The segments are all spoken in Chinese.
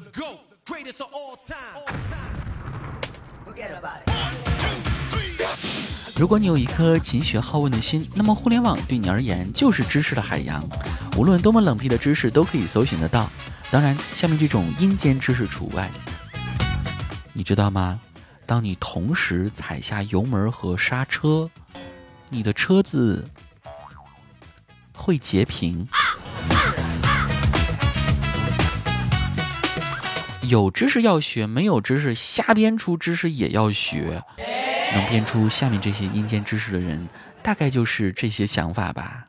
Go create this all time 如果你有一颗勤学好问的心，那么互联网对你而言就是知识的海洋。无论多么冷僻的知识都可以搜寻得到，当然，下面这种阴间知识除外。你知道吗？当你同时踩下油门和刹车，你的车子会截屏。有知识要学，没有知识瞎编出知识也要学。能编出下面这些阴间知识的人，大概就是这些想法吧。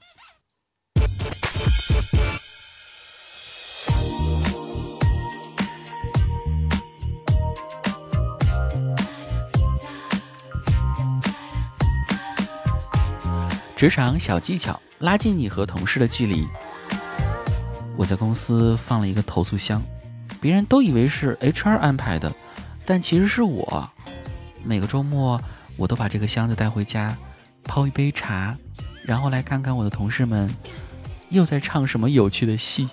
职场小技巧，拉近你和同事的距离。我在公司放了一个投诉箱，别人都以为是 HR 安排的，但其实是我。每个周末，我都把这个箱子带回家，泡一杯茶，然后来看看我的同事们又在唱什么有趣的戏。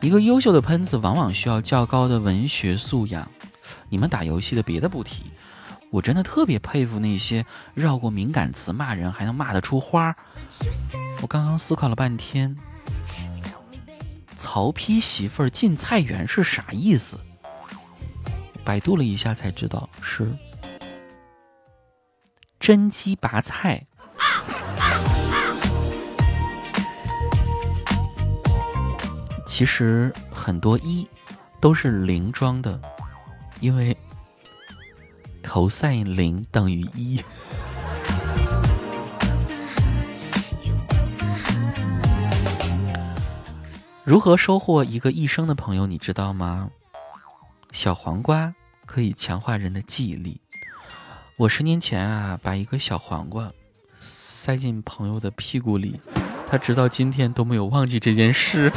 一个优秀的喷子往往需要较高的文学素养。你们打游戏的别的不提，我真的特别佩服那些绕过敏感词骂人还能骂得出花。我刚刚思考了半天。曹丕媳妇儿进菜园是啥意思？百度了一下才知道是真鸡拔菜。其实很多一都是零装的，因为 cos 零等于一。如何收获一个一生的朋友？你知道吗？小黄瓜可以强化人的记忆力。我十年前啊，把一个小黄瓜塞进朋友的屁股里，他直到今天都没有忘记这件事。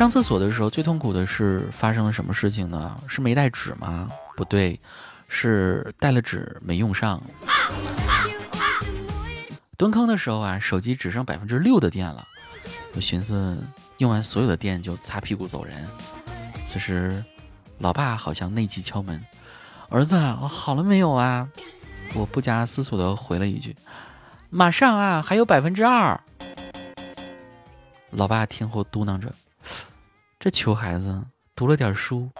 上厕所的时候最痛苦的是发生了什么事情呢？是没带纸吗？不对。是带了纸没用上，蹲坑的时候啊，手机只剩百分之六的电了。我寻思用完所有的电就擦屁股走人。此时，老爸好像内急敲门：“儿子，好了没有啊？”我不加思索的回了一句：“马上啊，还有百分之二。”老爸听后嘟囔着：“这穷孩子读了点书。”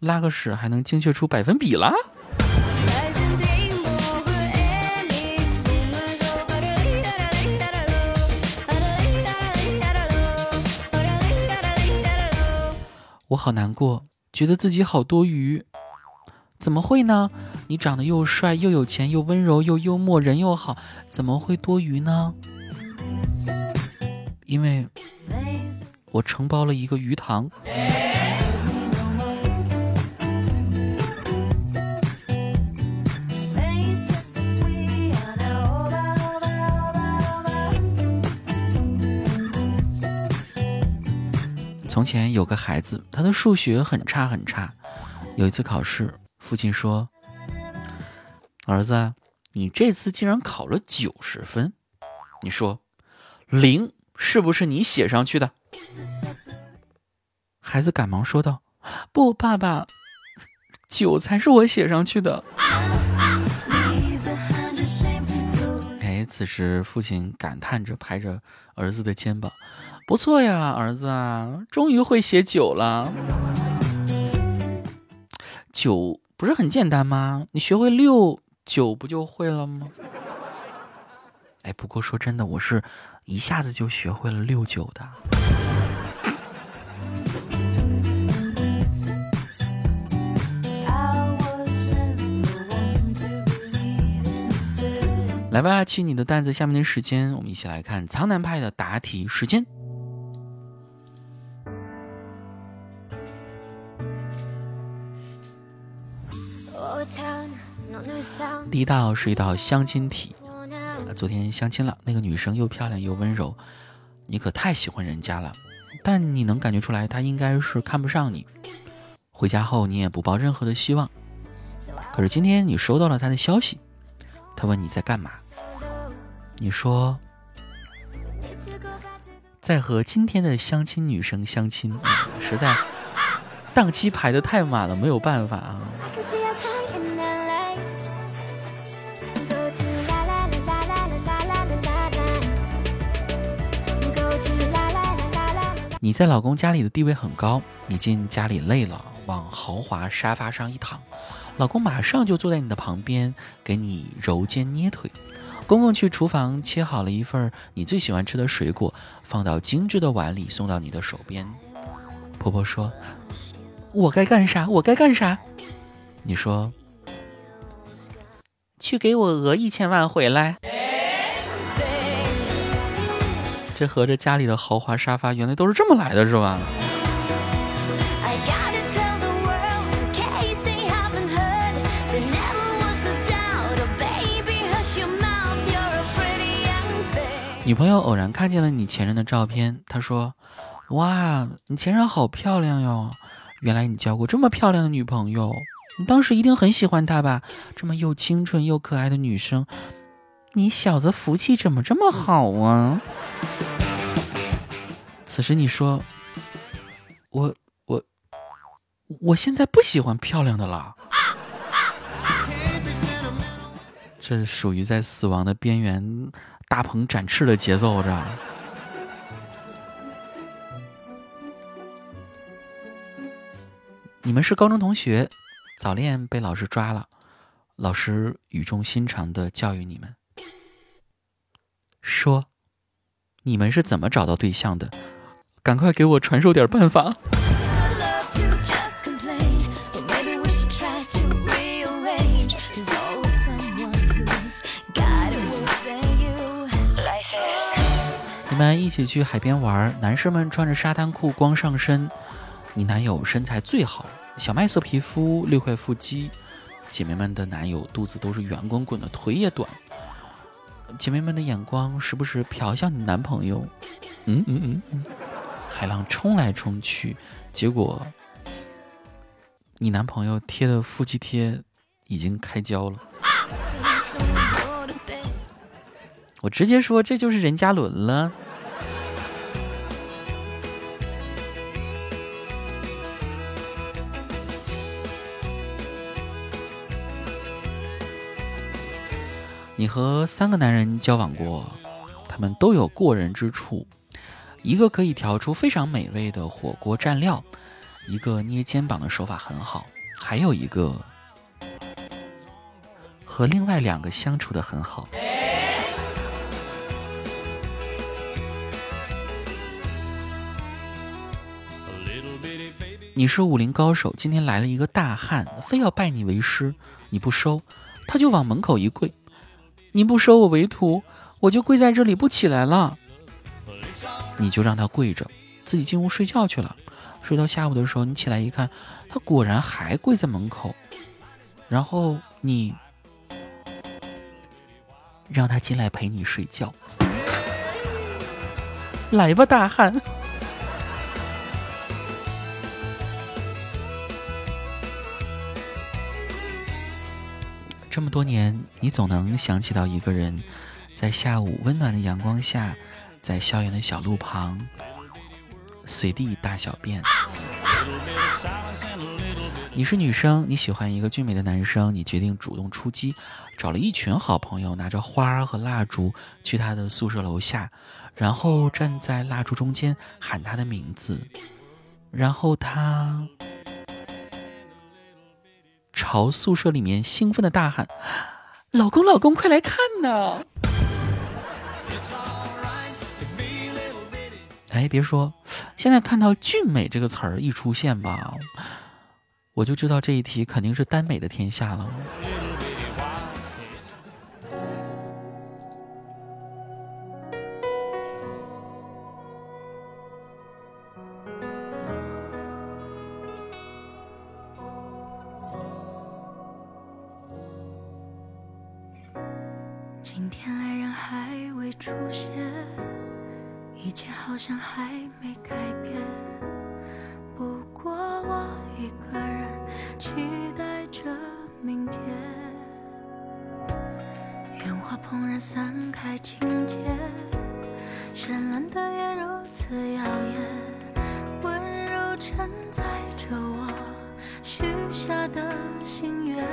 拉个屎还能精确出百分比了？我好难过，觉得自己好多余。怎么会呢？你长得又帅又有钱又温柔又幽默，人又好，怎么会多余呢？因为我承包了一个鱼塘。从前有个孩子，他的数学很差很差。有一次考试，父亲说：“儿子，你这次竟然考了九十分，你说零是不是你写上去的？”孩子赶忙说道：“不，爸爸，九才是我写上去的。”哎，此时父亲感叹着，拍着儿子的肩膀。不错呀，儿子啊，终于会写九了。九不是很简单吗？你学会六九不就会了吗？哎，不过说真的，我是一下子就学会了六九的。来吧，去你的担子。下面的时间，我们一起来看苍南派的答题时间。第一道是一道相亲题，昨天相亲了，那个女生又漂亮又温柔，你可太喜欢人家了，但你能感觉出来她应该是看不上你。回家后你也不抱任何的希望，可是今天你收到了她的消息，她问你在干嘛，你说在和今天的相亲女生相亲，实在档期排的太满了，没有办法啊。你在老公家里的地位很高，你进家里累了，往豪华沙发上一躺，老公马上就坐在你的旁边，给你揉肩捏腿。公公去厨房切好了一份你最喜欢吃的水果，放到精致的碗里送到你的手边。婆婆说：“我该干啥？我该干啥？”你说：“去给我讹一千万回来。”这合着家里的豪华沙发原来都是这么来的，是吧？女朋友偶然看见了你前任的照片，她说：“哇，你前任好漂亮哟！原来你交过这么漂亮的女朋友，你当时一定很喜欢她吧？这么又清纯又可爱的女生，你小子福气怎么这么好啊？”此时你说：“我我我现在不喜欢漂亮的了。”这是属于在死亡的边缘大鹏展翅的节奏，这。你们是高中同学，早恋被老师抓了，老师语重心长的教育你们，说：“你们是怎么找到对象的？”赶快给我传授点办法。们一起去海边玩，男生们穿着沙滩裤光上身，你男友身材最好，小麦色皮肤，六块腹肌。姐妹们的男友肚子都是圆滚滚的，腿也短。姐妹们的眼光时不时瞟向你男朋友，嗯嗯嗯嗯。海浪冲来冲去，结果你男朋友贴的腹肌贴已经开胶了。我直接说这就是任嘉伦了。你和三个男人交往过，他们都有过人之处。一个可以调出非常美味的火锅蘸料，一个捏肩膀的手法很好，还有一个和另外两个相处的很好。你是武林高手，今天来了一个大汉，非要拜你为师，你不收，他就往门口一跪，你不收我为徒，我就跪在这里不起来了。你就让他跪着，自己进屋睡觉去了。睡到下午的时候，你起来一看，他果然还跪在门口。然后你让他进来陪你睡觉。来吧，大汉。这么多年，你总能想起到一个人，在下午温暖的阳光下。在校园的小路旁，随地大小便。你是女生，你喜欢一个俊美的男生，你决定主动出击，找了一群好朋友，拿着花和蜡烛去他的宿舍楼下，然后站在蜡烛中间喊他的名字，然后他朝宿舍里面兴奋的大喊：“老公，老公，快来看呐！”哎，别说，现在看到“俊美”这个词儿一出现吧，我就知道这一题肯定是耽美的天下了。爱人还未出现。一切好像还没改变，不过我一个人期待着。明天。烟花怦然散开，情节绚烂的夜如此耀眼，温柔承载着我许下的心愿，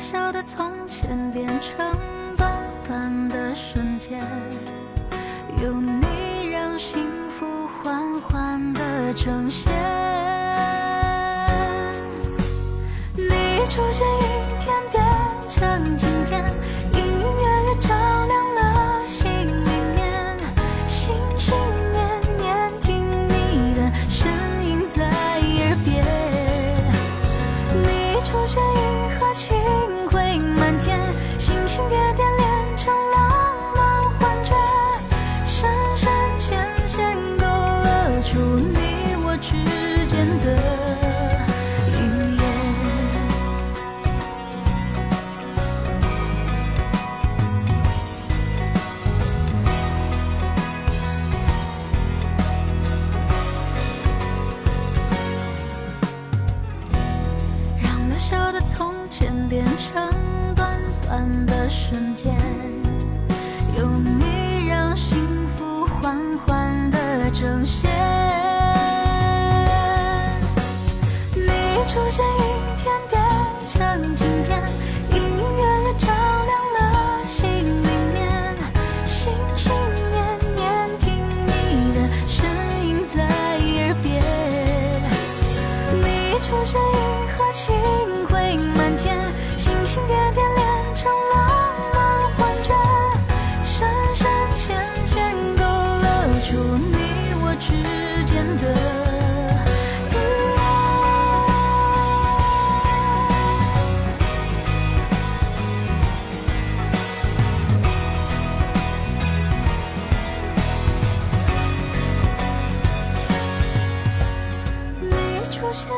小的从前变成短短的瞬间，有你让幸福缓缓的呈现。你出现阴天变成晴天，之间的语言。让渺小的从前变成短短的瞬间，有你让幸福缓缓的呈现。出现银河清辉满天，星星点点连成浪漫幻觉，深深浅浅勾勒出你我之间的。你出现